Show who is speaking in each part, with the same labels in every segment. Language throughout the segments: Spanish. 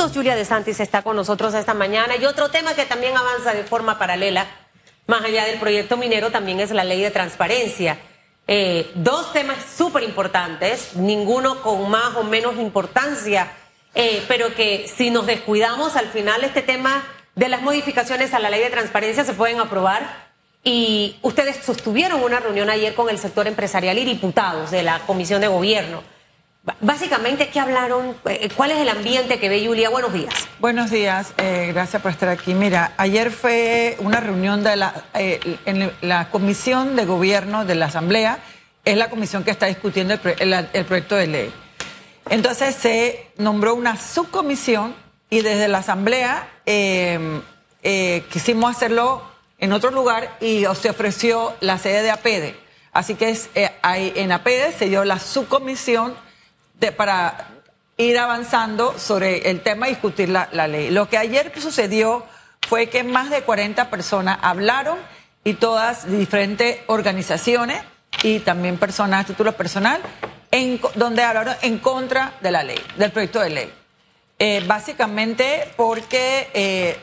Speaker 1: minutos. Julia de Santis está con nosotros esta mañana. Y otro tema que también avanza de forma paralela, más allá del proyecto minero, también es la ley de transparencia. Eh, dos temas súper importantes, ninguno con más o menos importancia, eh, pero que si nos descuidamos, al final este tema de las modificaciones a la ley de transparencia se pueden aprobar. Y ustedes sostuvieron una reunión ayer con el sector empresarial y diputados de la Comisión de Gobierno. Básicamente, ¿qué hablaron? Eh, ¿Cuál es el ambiente que ve Julia? Buenos días.
Speaker 2: Buenos días, eh, gracias por estar aquí. Mira, ayer fue una reunión de la, eh, en la Comisión de Gobierno de la Asamblea, es la comisión que está discutiendo el, proyecto de ley. Entonces se nombró una subcomisión y desde la Asamblea quisimos hacerlo en otro lugar y se ofreció la sede de APEDE. Así que es, en APEDE se dio la subcomisión para ir avanzando sobre el tema y discutir la, ley. Lo que ayer sucedió fue que más de 40 personas hablaron y todas de diferentes organizaciones y también personas a título personal, en, donde hablaron en contra de la ley, del proyecto de ley. Eh, básicamente porque eh,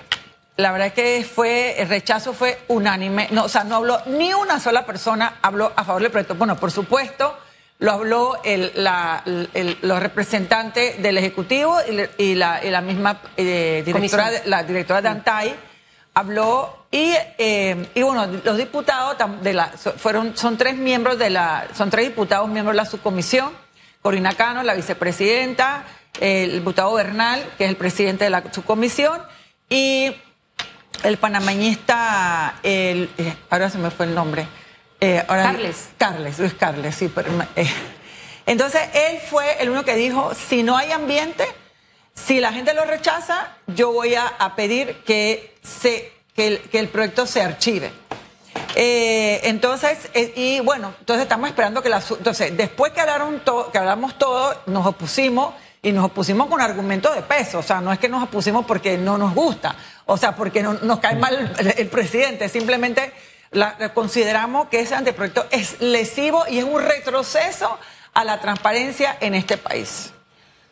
Speaker 2: la verdad es que fue, el rechazo fue unánime, no, o sea, no habló ni una sola persona habló a favor del proyecto. Bueno, por supuesto, lo habló el, la, los representantes del Ejecutivo y, la, y la, misma eh, directora, la directora de ANTAI habló y, eh, y bueno, los diputados de la, fueron, son tres miembros de la, son tres diputados miembros de la subcomisión, Corina Cano, la vicepresidenta, el diputado Bernal, que es el presidente de la subcomisión, y el panameñista, el, eh, ahora se me fue el nombre,
Speaker 1: eh, Carles.
Speaker 2: Carles, Luis Carles, sí. Pero, eh, entonces, él fue el uno que dijo, si no hay ambiente, si la gente lo rechaza, yo voy a, pedir que, se, que, el, proyecto se archive. Eh, entonces, y bueno, entonces estamos esperando que la... Entonces, después que, hablaron que hablamos todo, nos opusimos y nos opusimos con argumentos de peso. O sea, no es que nos opusimos porque no nos gusta, o sea, porque no, nos cae mal el presidente, simplemente consideramos que ese anteproyecto es lesivo y es un retroceso a la transparencia en este país.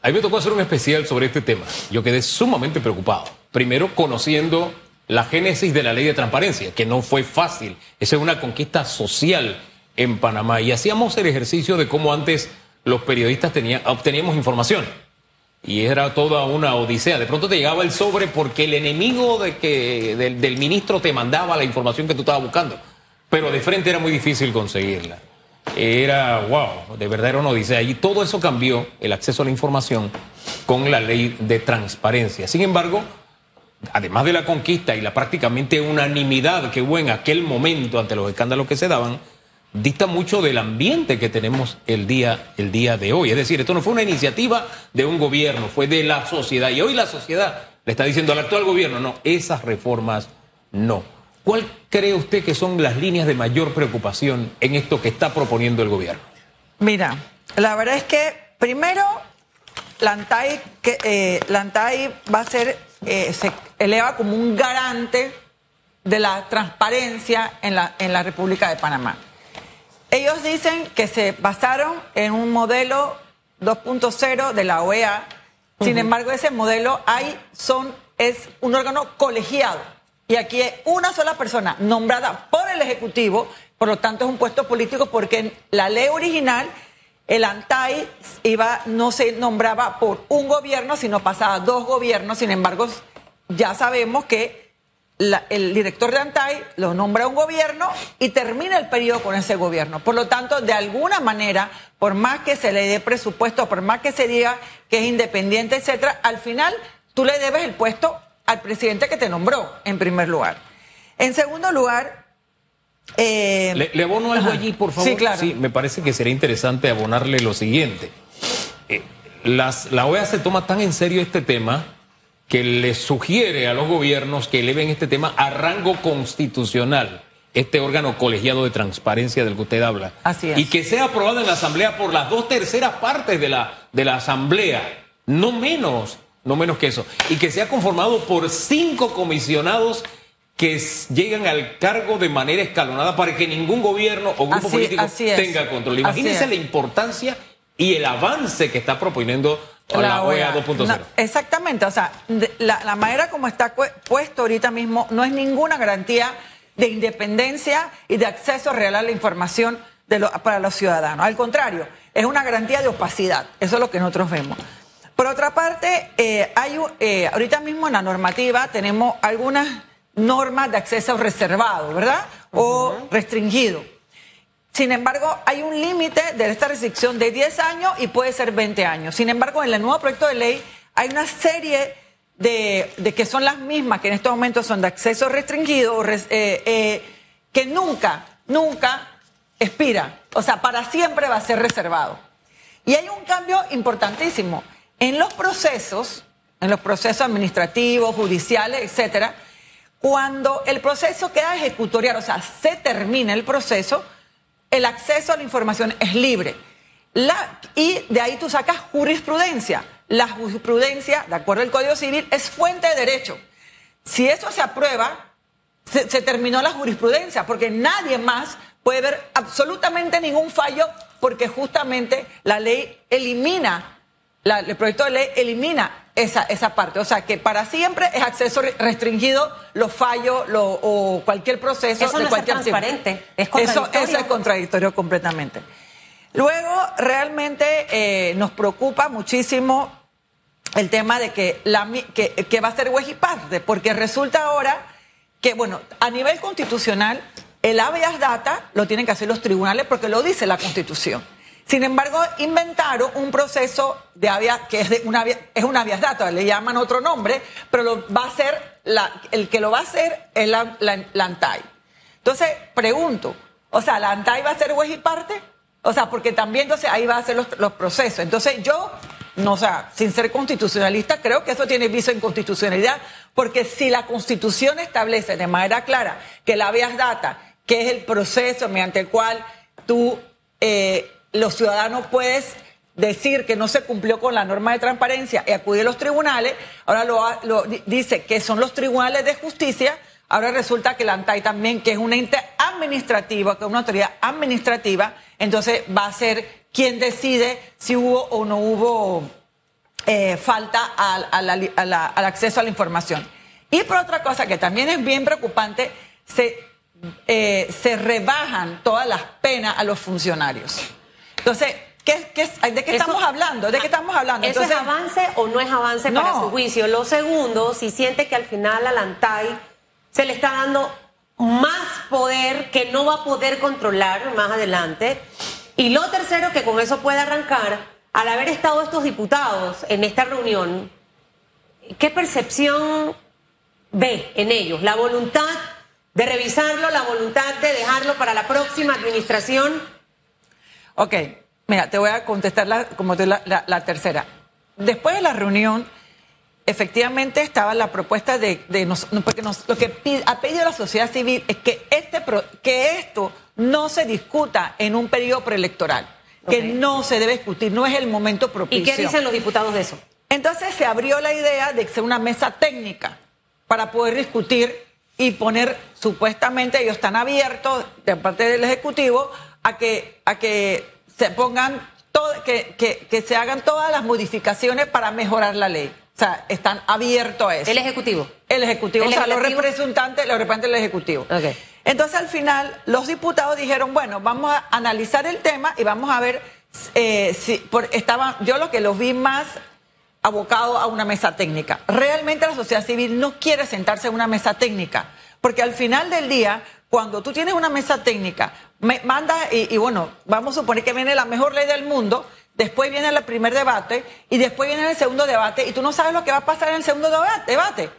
Speaker 3: A mí me tocó hacer un especial sobre este tema. Yo quedé sumamente preocupado. Primero, conociendo la génesis de la ley de transparencia, que no fue fácil. Esa es una conquista social en Panamá. Y hacíamos el ejercicio de cómo antes los periodistas tenían, obteníamos información y era toda una odisea. De pronto te llegaba el sobre porque el enemigo de que, del, ministro te mandaba la información que tú estabas buscando. Pero de frente era muy difícil conseguirla. Era, wow, de verdad era una odisea. Y todo eso cambió, el acceso a la información, con la ley de transparencia. Sin embargo, además de la conquista y la prácticamente unanimidad que hubo en aquel momento ante los escándalos que se daban, dicta mucho del ambiente que tenemos el día, el día de hoy. Es decir, esto no fue una iniciativa de un gobierno, fue de la sociedad. Y hoy la sociedad le está diciendo al actual gobierno, no, esas reformas no. ¿Cuál cree usted que son las líneas de mayor preocupación en esto que está proponiendo el gobierno?
Speaker 2: Mira, la verdad es que primero la ANTAI, que, eh, va a ser, eh, se eleva como un garante de la transparencia en la, en la República de Panamá. Ellos dicen que se basaron en un modelo 2.0 de la OEA. Sin embargo, ese modelo hay, son, es un órgano colegiado. Y aquí hay una sola persona nombrada por el Ejecutivo, por lo tanto es un puesto político porque en la ley original el ANTAI iba, no se nombraba por un gobierno, sino pasaba dos gobiernos. Sin embargo, ya sabemos que el director de ANTAI lo nombra un gobierno y termina el periodo con ese gobierno. Por lo tanto, de alguna manera, por más que se le dé presupuesto, por más que se diga que es independiente, etcétera, al final tú le debes el puesto al presidente que te nombró, en primer lugar. En segundo lugar.
Speaker 3: Eh, le, abono algo allí, por favor.
Speaker 2: Sí, claro.
Speaker 3: Sí, me parece que sería interesante abonarle lo siguiente. Eh, las, la OEA se toma tan en serio este tema que le sugiere a los gobiernos que eleven este tema a rango constitucional, este órgano colegiado de transparencia del que usted habla.
Speaker 2: Así es.
Speaker 3: Y que sea aprobado en la Asamblea por las dos terceras partes de la, de la Asamblea, no menos, no menos que eso. Y que sea conformado por cinco comisionados que llegan al cargo de manera escalonada para que ningún gobierno o grupo político tenga control. Imagínense la importancia y el avance que está proponiendo o la, OEA
Speaker 2: OEA.
Speaker 3: 2.0.
Speaker 2: No, exactamente, o sea, de- la, la manera como está puesto ahorita mismo no es ninguna garantía de independencia y de acceso real a la información de lo- para los ciudadanos. Al contrario, es una garantía de opacidad. Eso es lo que nosotros vemos. Por otra parte, eh, hay, eh, ahorita mismo en la normativa tenemos algunas normas de acceso reservado, ¿verdad? O restringido. Sin embargo, hay un límite de esta restricción de 10 años y puede ser 20 años. Sin embargo, en el nuevo proyecto de ley hay una serie de, de que son las mismas, que en estos momentos son de acceso restringido, eh, eh, que nunca, nunca expira. O sea, para siempre va a ser reservado. Y hay un cambio importantísimo. En los procesos, en los procesos administrativos, judiciales, etcétera, cuando el proceso queda ejecutorial, o sea, se termina el proceso, el acceso a la información es libre. Y de ahí tú sacas jurisprudencia. La jurisprudencia, de acuerdo al Código Civil, es fuente de derecho. Si eso se aprueba, se terminó la jurisprudencia, porque nadie más puede ver absolutamente ningún fallo, porque justamente la ley elimina, la- el proyecto de ley elimina esa, esa parte. O sea, que para siempre es acceso re- restringido los fallos lo- o cualquier proceso.
Speaker 1: Eso
Speaker 2: de
Speaker 1: no es
Speaker 2: cualquier tipo.
Speaker 1: transparente, es
Speaker 2: Eso,
Speaker 1: contradictorio.
Speaker 2: eso es contradictorio completamente. Luego, realmente eh, nos preocupa muchísimo el tema de que, la, que, que va a ser juez y parte, porque resulta ahora que, bueno, a nivel constitucional, el habeas data lo tienen que hacer los tribunales porque lo dice la Constitución. Sin embargo, inventaron un proceso de habeas, que es, de una, es un habeas data, le llaman otro nombre, pero va a hacer, la, el que lo va a hacer es la, ANTAI. Entonces, pregunto, o sea, ¿la ANTAI va a ser juez y parte? O sea, porque también entonces ahí va a hacer los, los procesos. Entonces yo, no, o sea, sin ser constitucionalista, creo que eso tiene viso en constitucionalidad, porque si la constitución establece de manera clara que la habeas data, que es el proceso mediante el cual tú, eh, los ciudadanos puedes decir que no se cumplió con la norma de transparencia y acudir a los tribunales, ahora lo, dice que son los tribunales de justicia, ahora resulta que la ANTAI también, que es un ente administrativo, que es una autoridad administrativa, entonces va a ser quien decide si hubo o no hubo eh, falta al acceso a la información. Y por otra cosa que también es bien preocupante, se, eh, se rebajan todas las penas a los funcionarios. Entonces, ¿qué, qué- ¿de qué
Speaker 1: Eso-
Speaker 2: estamos hablando? ¿De qué estamos hablando?
Speaker 1: ¿Eso
Speaker 2: Entonces,
Speaker 1: es avance o no es avance para su juicio? Lo segundo, si siente que al final a la ANTAI se le está dando más poder que no va a poder controlar más adelante. Y lo tercero, que con eso puede arrancar, al haber estado estos diputados en esta reunión, ¿qué percepción ve en ellos? ¿La voluntad de revisarlo, la voluntad de dejarlo para la próxima administración?
Speaker 2: Ok, mira, te voy a contestar la, como te- la, la- la tercera. Después de la reunión, efectivamente estaba la propuesta de, de nos- no, porque nos- lo que ha pedido la sociedad civil es que, este, que esto no se discuta en un periodo preelectoral, que no se debe discutir, no es el momento propicio.
Speaker 1: ¿Y qué dicen los diputados de eso?
Speaker 2: Entonces se abrió la idea de ser una mesa técnica para poder discutir y poner, supuestamente ellos están abiertos de parte del Ejecutivo a que, a que se pongan, todo, que, que, que se hagan todas las modificaciones para mejorar la ley. O sea, están abiertos a eso.
Speaker 1: El Ejecutivo.
Speaker 2: El Ejecutivo,
Speaker 1: ¿El
Speaker 2: o sea, los representantes, los representantes del Ejecutivo.
Speaker 1: Ok.
Speaker 2: Entonces, al final, los diputados dijeron, bueno, vamos a analizar el tema y vamos a ver eh, si por, estaban, yo lo que los vi más abocado a una mesa técnica. Realmente la sociedad civil no quiere sentarse en una mesa técnica, porque al final del día, cuando tú tienes una mesa técnica, me manda y, y bueno, vamos a suponer que viene la mejor ley del mundo, después viene el primer debate y después viene el segundo debate y tú no sabes lo que va a pasar en el segundo deba- debate.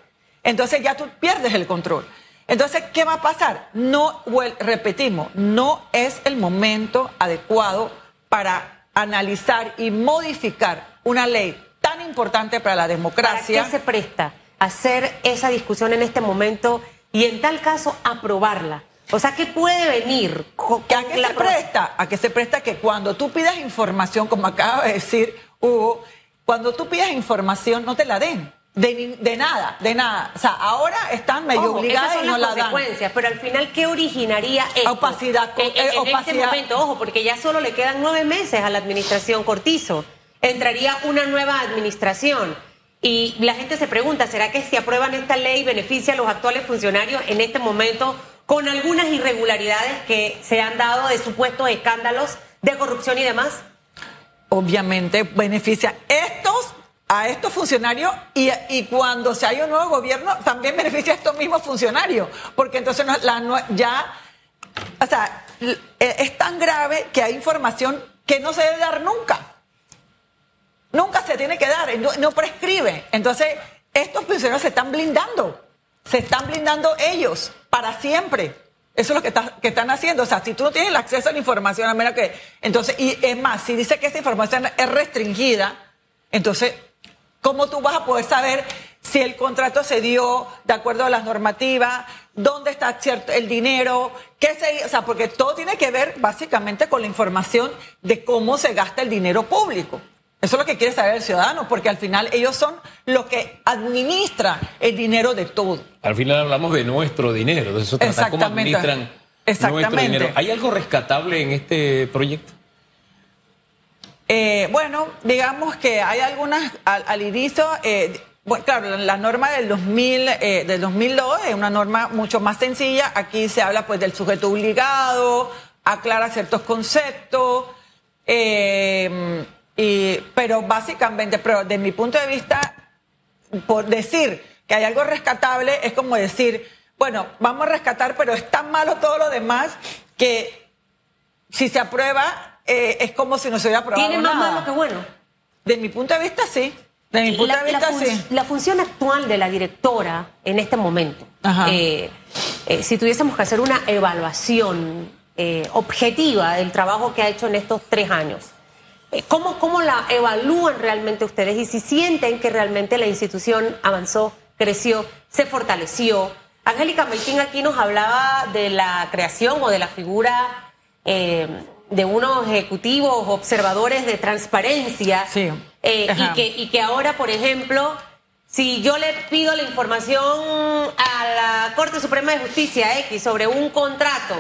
Speaker 2: Entonces ya tú pierdes el control. Entonces, ¿qué va a pasar? No, repetimos, no es el momento adecuado para analizar y modificar una ley tan importante para la
Speaker 1: ¿Para
Speaker 2: democracia.
Speaker 1: qué se presta hacer esa discusión en este momento y en tal caso aprobarla? O sea, ¿qué puede venir con,
Speaker 2: ¿Que ¿A qué
Speaker 1: la
Speaker 2: se presta? A que se presta que cuando tú pidas información, como acaba de decir Hugo, cuando tú pidas información no te la den. De, nada, de nada. O sea, ahora están medio
Speaker 1: Ojo,
Speaker 2: obligadas
Speaker 1: esas son
Speaker 2: y no
Speaker 1: las
Speaker 2: la dan.
Speaker 1: consecuencias, pero al final, ¿qué originaría esto?
Speaker 2: Opacidad,
Speaker 1: En, en-
Speaker 2: eh,
Speaker 1: en este momento, ojo, porque ya solo le quedan nueve meses a la administración Cortizo. entraría una nueva administración. Y la gente se pregunta, ¿será que si aprueban esta ley beneficia a los actuales funcionarios en este momento con algunas irregularidades que se han dado de supuestos escándalos de corrupción y demás?
Speaker 2: Obviamente beneficia estos a estos funcionarios y, y cuando se haya un nuevo gobierno también beneficia a estos mismos funcionarios, porque entonces la, ya, o sea, es tan grave que hay información que no se debe dar nunca. Nunca se tiene que dar, no, prescribe. Entonces, estos funcionarios se están blindando, se están blindando ellos para siempre. Eso es lo que, están haciendo. O sea, si tú no tienes el acceso a la información, a menos que. Entonces, y es más, si dice que esa información es restringida, entonces ¿Cómo tú vas a poder saber si el contrato se dio de acuerdo a las normativas? ¿Dónde está cierto el dinero? ¿Qué se, o sea, porque todo tiene que ver básicamente con la información de cómo se gasta el dinero público. Eso es lo que quiere saber el ciudadano, porque al final ellos son los que administran el dinero de todo.
Speaker 3: Al final hablamos de nuestro dinero, de eso trata cómo administran nuestro dinero. ¿Hay algo rescatable en este proyecto?
Speaker 2: Eh, bueno, digamos que hay algunas al, inicio, eh, bueno, claro, la, norma del, 2000, eh, del 2002 es una norma mucho más sencilla. Aquí se habla pues del sujeto obligado, aclara ciertos conceptos, y, pero básicamente, pero de mi punto de vista, por decir que hay algo rescatable es como decir, bueno, vamos a rescatar, pero es tan malo todo lo demás que si se aprueba eh, es como si no se hubiera aprobado
Speaker 1: Tiene más malo que bueno.
Speaker 2: De mi punto de vista, sí. De mi punto
Speaker 1: la,
Speaker 2: de vista,
Speaker 1: sí. La función actual de la directora en este momento, eh, eh, si tuviésemos que hacer una evaluación objetiva del trabajo que ha hecho en estos tres años, ¿cómo, ¿cómo la evalúan realmente ustedes y si sienten que realmente la institución avanzó, creció, se fortaleció? Angélica Maitín aquí nos hablaba de la creación o de la figura de unos ejecutivos observadores de transparencia
Speaker 2: sí.
Speaker 1: Eh, y, que, y que ahora, por ejemplo, si yo le pido la información a la Corte Suprema de Justicia X sobre un contrato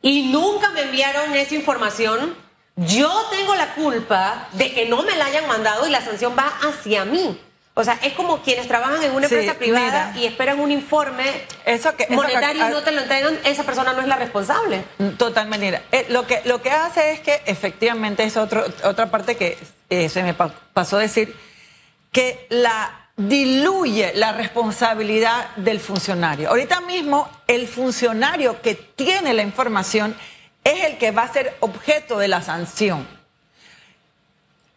Speaker 1: y nunca me enviaron esa información, yo tengo la culpa de que no me la hayan mandado y la sanción va hacia mí. O sea, es como quienes trabajan en una empresa privada y esperan un informe eso que, monetario y no te lo entregan, esa persona no es la responsable.
Speaker 2: Mm, totalmente. Eh, lo, que, lo que hace es que efectivamente es otro, otra parte que eh, se me pasó a decir, que la diluye la responsabilidad del funcionario. Ahorita mismo el funcionario que tiene la información es el que va a ser objeto de la sanción.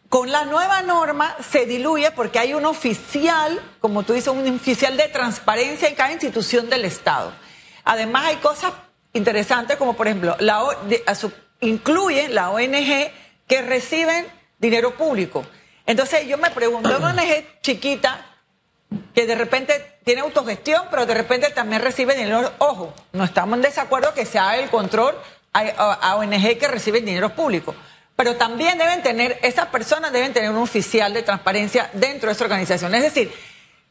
Speaker 2: Con la nueva norma se diluye porque hay un oficial, como tú dices, un oficial de transparencia en cada institución del Estado. Además hay cosas interesantes como por ejemplo, la, incluye la ONG que reciben dinero público. Entonces yo me pregunto, una ONG chiquita que de repente tiene autogestión, pero de repente también recibe dinero, ojo, no estamos en desacuerdo que se haga el control a ONG que reciben dinero público. Pero también deben tener, esas personas deben tener un oficial de transparencia dentro de esa organización. Es decir,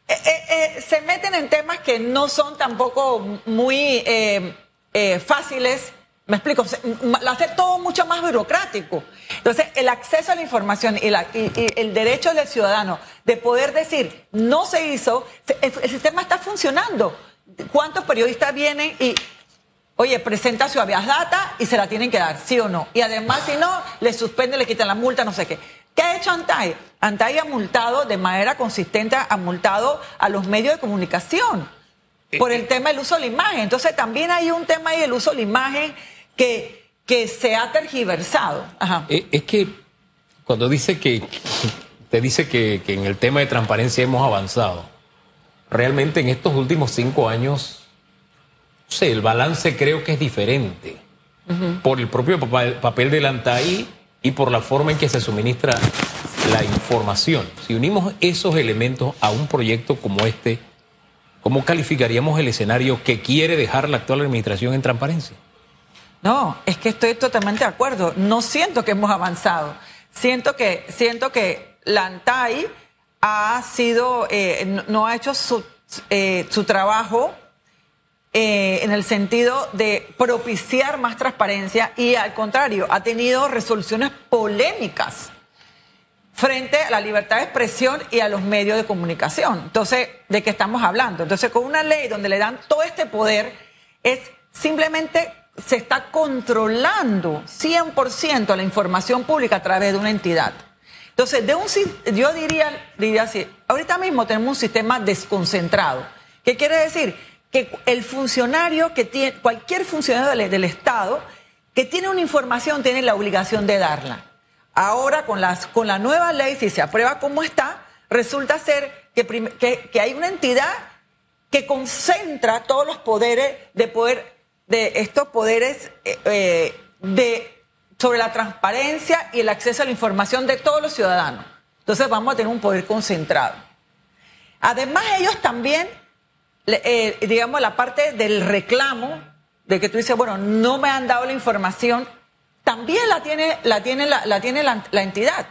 Speaker 2: eh, eh, eh, se meten en temas que no son tampoco muy fáciles. Me explico, lo hace todo mucho más burocrático. Entonces, el acceso a la información y, el derecho del ciudadano de poder decir, no se hizo, el sistema está funcionando. ¿Cuántos periodistas vienen y Oye, presenta su habeas data y se la tienen que dar, ¿sí o no? Y además, si no, le suspende, le quitan la multa, no sé qué. ¿Qué ha hecho Antay? Antay ha multado de manera consistente, ha multado a los medios de comunicación eh, por el eh. tema del uso de la imagen. Entonces, también hay un tema ahí del uso de la imagen que, que se ha tergiversado.
Speaker 3: Eh, es que cuando dice que, te dice que, que en el tema de transparencia hemos avanzado, realmente en estos últimos cinco años sé, el balance creo que es diferente por el propio papel, del ANTAI y por la forma en que se suministra la información. Si unimos esos elementos a un proyecto como este, ¿cómo calificaríamos el escenario que quiere dejar la actual administración en transparencia?
Speaker 2: No, es que estoy totalmente de acuerdo. No siento que hemos avanzado. Siento que, siento que la ANTAI ha sido, eh, no, ha hecho su, eh, su trabajo eh, en el sentido de propiciar más transparencia y al contrario, ha tenido resoluciones polémicas frente a la libertad de expresión y a los medios de comunicación. Entonces, ¿de qué estamos hablando? Entonces, con una ley donde le dan todo este poder, es simplemente se está controlando 100% la información pública a través de una entidad. Entonces, de un, yo diría, diría así, ahorita mismo tenemos un sistema desconcentrado. ¿Qué quiere decir? Que el funcionario que tiene, cualquier funcionario del Estado que tiene una información tiene la obligación de darla. Ahora con, las, con la nueva ley, si se aprueba como está, resulta ser que, que, hay una entidad que concentra todos los poderes de poder, de estos poderes eh, eh, de, sobre la transparencia y el acceso a la información de todos los ciudadanos. Entonces vamos a tener un poder concentrado. Además, ellos también, eh, digamos, la parte del reclamo, de que tú dices, bueno, no me han dado la información, también la tiene la, tiene la, tiene la, entidad.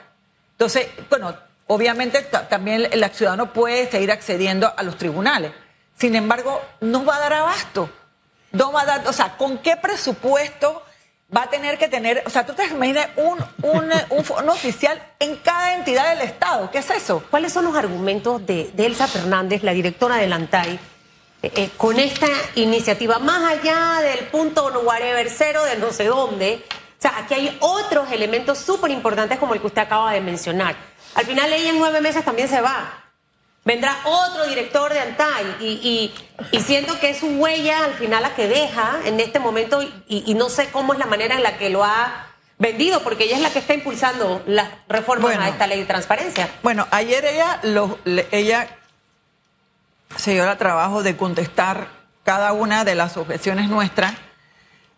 Speaker 2: Entonces, bueno, obviamente también el ciudadano puede seguir accediendo a los tribunales. Sin embargo, no va a dar abasto. No va a dar, o sea, ¿con qué presupuesto va a tener que tener? O sea, tú te imaginas un, un, un, oficial en cada entidad del Estado. ¿Qué es eso?
Speaker 1: ¿Cuáles son los argumentos de, Elsa Fernández, la directora del ANTAI, eh, con esta iniciativa, más allá del punto whatever cero de no sé dónde? O sea, aquí hay otros elementos súper importantes como el que usted acaba de mencionar. Al final ella en nueve meses también se va. Vendrá otro director de Antai y, siento que es su huella al final la que deja en este momento y, no sé cómo es la manera en la que lo ha vendido, porque ella es la que está impulsando las reformas a esta ley de transparencia.
Speaker 2: Bueno, ayer ella, lo, ella se dio el trabajo de contestar cada una de las objeciones nuestras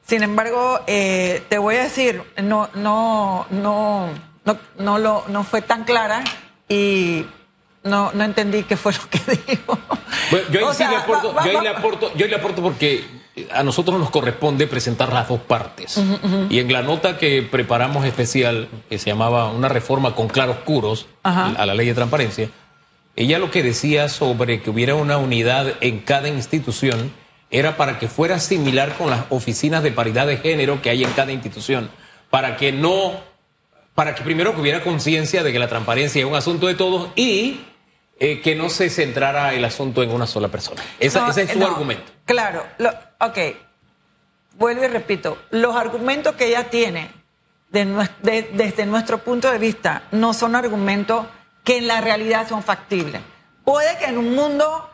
Speaker 2: sin embargo, eh, te voy a decir, no, no, no, no, no, lo, no fue tan clara y no, no entendí qué fue lo que dijo.
Speaker 3: yo, ahí le aporto, yo, le aporto, yo le aporto porque a nosotros nos corresponde presentar las dos partes. Y en la nota que preparamos especial, que se llamaba Una reforma con claroscuros a la ley de transparencia, ella lo que decía sobre que hubiera una unidad en cada institución era para que fuera similar con las oficinas de paridad de género que hay en cada institución, para que no, para que primero que hubiera conciencia de que la transparencia es un asunto de todos y eh, que no se centrara el asunto en una sola persona. ese es su argumento.
Speaker 2: Claro, ok, vuelvo y repito, los argumentos que ella tiene desde nuestro punto de vista no son argumentos que en la realidad son factibles. Puede que en un mundo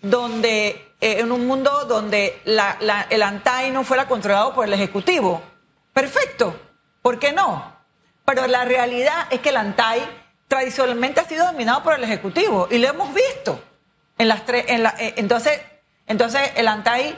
Speaker 2: donde eh, en un mundo donde el ANTAI no fuera controlado por el Ejecutivo. Perfecto, ¿por qué no? Pero la realidad es que el ANTAI tradicionalmente ha sido dominado por el Ejecutivo y lo hemos visto. En las tres, en eh, entonces, entonces, el ANTAI,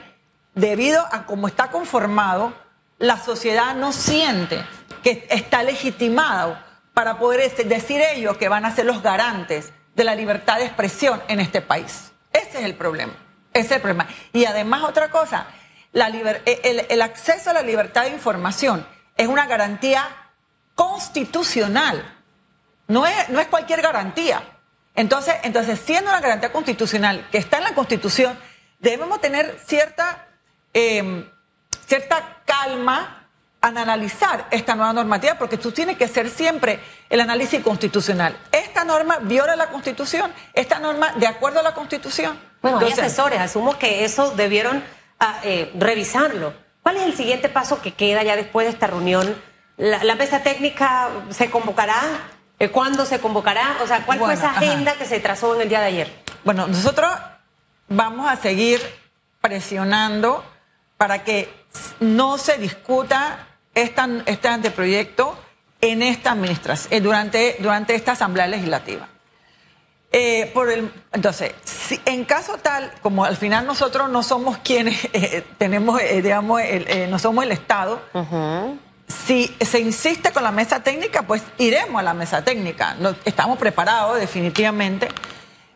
Speaker 2: debido a cómo está conformado, la sociedad no siente que está legitimado para poder decir ellos que van a ser los garantes de la libertad de expresión en este país. Ese es el problema. Ese es el problema. Y además otra cosa, la el, acceso a la libertad de información es una garantía constitucional. No es, no es cualquier garantía. Entonces, entonces, siendo una garantía constitucional que está en la Constitución, debemos tener cierta, em, cierta calma al analizar esta nueva normativa, porque tú tienes que hacer siempre el análisis constitucional. ¿Esta norma viola la Constitución? ¿Esta norma de acuerdo a la Constitución?
Speaker 1: Bueno, hay asesores, asumo que eso debieron ah, eh, revisarlo. ¿Cuál es el siguiente paso que queda ya después de esta reunión? ¿La, mesa técnica se convocará? Eh, ¿Cuándo se convocará? O sea, ¿cuál fue esa agenda que se trazó en el día de ayer?
Speaker 2: Bueno, nosotros vamos a seguir presionando para que no se discuta este anteproyecto en esta administración, eh, durante, durante esta asamblea legislativa. Eh, por el, entonces, si, en caso tal, como al final nosotros no somos quienes eh, tenemos, eh, digamos, no somos el Estado, si se insiste con la mesa técnica, pues iremos a la mesa técnica. No, estamos preparados definitivamente,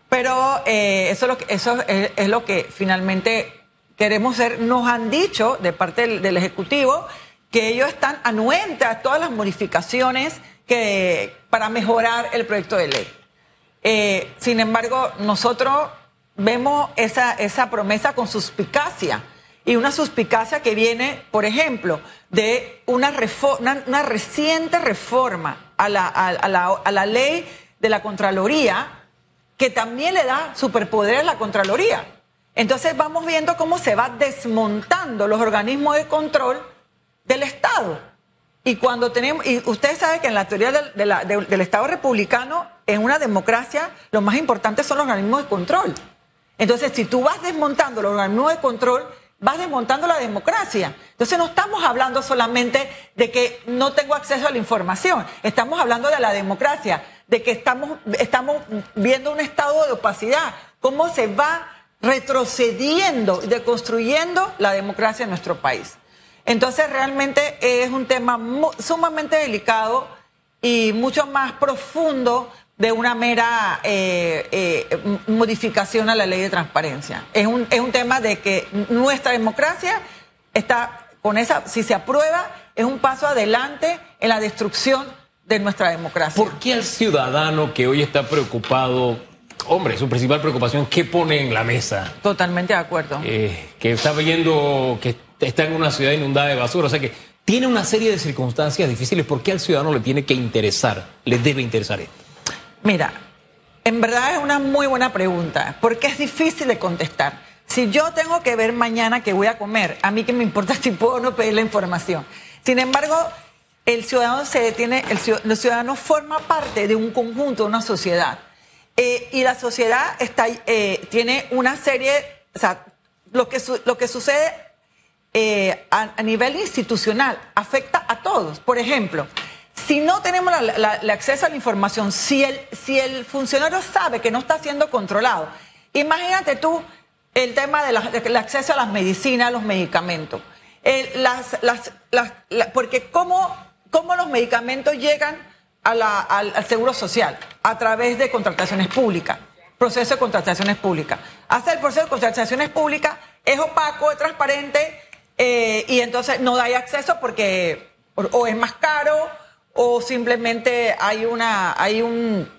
Speaker 2: pero eso, es lo que, eso es, lo que finalmente queremos ser. Nos han dicho de parte del, del Ejecutivo que ellos están anuentes a todas las modificaciones que, para mejorar el proyecto de ley. Eh, sin embargo, nosotros vemos esa, esa promesa con suspicacia y una suspicacia que viene, por ejemplo, de una, una, una reciente reforma a la, a, la, a la ley de la Contraloría, que también le da superpoder a la Contraloría. Entonces vamos viendo cómo se va desmontando los organismos de control del Estado. Y cuando tenemos, y usted sabe que en la teoría del, del Estado republicano, en una democracia, lo más importante son los organismos de control. Entonces, si tú vas desmontando los organismos de control, vas desmontando la democracia. Entonces no estamos hablando solamente de que no tengo acceso a la información, estamos hablando de la democracia, de que estamos, estamos viendo un estado de opacidad, cómo se va retrocediendo, deconstruyendo la democracia en nuestro país. Entonces realmente es un tema sumamente delicado y mucho más profundo de una mera eh, eh, modificación a la ley de transparencia. Es un, es un tema de que nuestra democracia está con esa, si se aprueba, es un paso adelante en la destrucción de nuestra democracia.
Speaker 3: ¿Por qué el ciudadano que hoy está preocupado, hombre, su principal preocupación, qué pone en la mesa?
Speaker 2: Totalmente de acuerdo.
Speaker 3: Eh, que está viendo que está en una ciudad inundada de basura, o sea que tiene una serie de circunstancias difíciles. ¿Por qué al ciudadano le tiene que interesar, le debe interesar esto?
Speaker 2: Mira, en verdad es una muy buena pregunta, porque es difícil de contestar. Si yo tengo que ver mañana qué voy a comer, a mí que me importa si puedo o no pedir la información. Sin embargo, el ciudadano se detiene, forma parte de un conjunto, de una sociedad. Eh, y la sociedad está, eh, tiene una serie, o sea, que, lo que sucede eh, a, a nivel institucional afecta a todos. Por ejemplo, si no tenemos el acceso a la información, si el, funcionario sabe que no está siendo controlado, imagínate tú el tema del acceso a las medicinas, a los medicamentos. porque cómo, cómo, los medicamentos llegan al, al, seguro social a través de contrataciones públicas, proceso de contrataciones públicas. Hacer el proceso de contrataciones públicas es opaco, es transparente eh, y entonces no hay acceso porque o es más caro o simplemente hay una, hay un,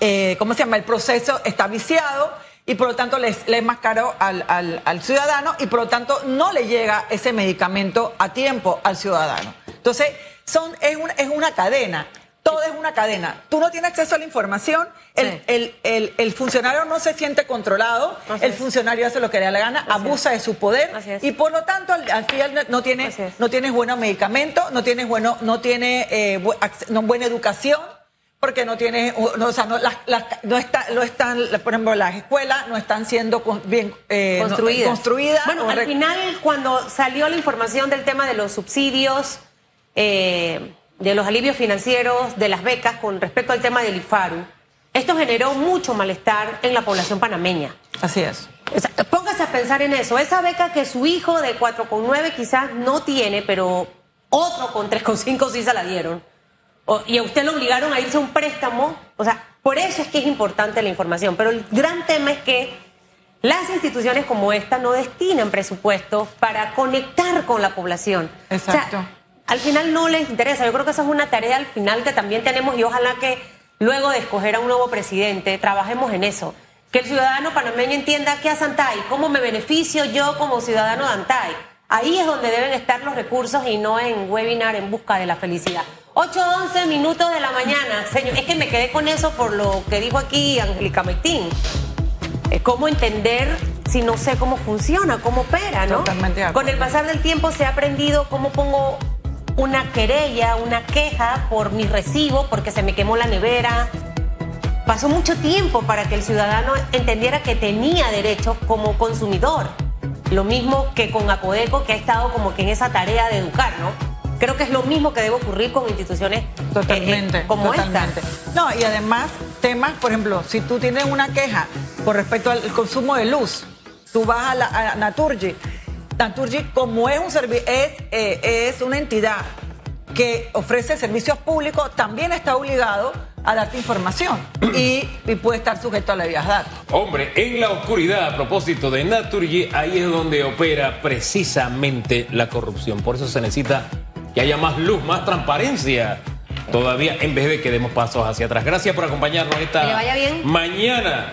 Speaker 2: eh, ¿cómo se llama? El proceso está viciado y por lo tanto le, es más caro al, al, ciudadano y por lo tanto no le llega ese medicamento a tiempo al ciudadano. Entonces, son, es, es una cadena. Todo es una cadena. Tú no tienes acceso a la información, el, el, funcionario no se siente controlado, el funcionario hace lo que le da la gana, abusa de su poder y por lo tanto al, final no tienes, no tienes buenos medicamentos, no tienes, bueno, no tiene, eh, buena educación porque no tiene, no, o sea, no, no, está, no están, por ejemplo, las escuelas no están siendo bien eh, construidas.
Speaker 1: Bueno, al final, cuando salió la información del tema de los subsidios, eh, de los alivios financieros, de las becas con respecto al tema del IFARU, esto generó mucho malestar en la población panameña.
Speaker 2: Así es.
Speaker 1: póngase a pensar en eso. Esa beca que su hijo de 4,9 quizás no tiene, pero otro con 3,5 sí se la dieron. y a usted lo obligaron a irse a un préstamo. O sea, por eso es que es importante la información. Pero el gran tema es que las instituciones como esta no destinan presupuestos para conectar con la población.
Speaker 2: Exacto
Speaker 1: al final no les interesa. Yo creo que esa es una tarea al final que también tenemos y ojalá que luego de escoger a un nuevo presidente trabajemos en eso. Que el ciudadano panameño entienda que a Santay, cómo me beneficio yo como ciudadano de Antay. Ahí es donde deben estar los recursos y no en webinar en busca de la felicidad. 8, 11 minutos de la mañana. Señor, es que me quedé con eso por lo que dijo aquí Angélica Maitín. ¿Cómo entender si no sé cómo funciona, cómo opera, no?
Speaker 2: Totalmente
Speaker 1: Con el pasar del tiempo se ha aprendido cómo pongo una querella, una queja por mi recibo porque se me quemó la nevera. Pasó mucho tiempo para que el ciudadano entendiera que tenía derechos como consumidor. Lo mismo que con Apodeco, que ha estado como que en esa tarea de educar, ¿no? Creo que es lo mismo que debe ocurrir con instituciones eh,
Speaker 2: eh, totalmente, como totalmente. No, y además temas, por ejemplo, si tú tienes una queja con respecto al consumo de luz, tú vas a, la, a Naturgy Naturgy, como es, un es, eh, es una entidad que ofrece servicios públicos, también está obligado a darte información y, puede estar sujeto a la viajar.
Speaker 3: Hombre, en la oscuridad, a propósito de Naturgy, ahí es donde opera precisamente la corrupción. Por eso se necesita que haya más luz, más transparencia todavía en vez de que demos pasos hacia atrás. Gracias por acompañarnos esta
Speaker 1: mañana.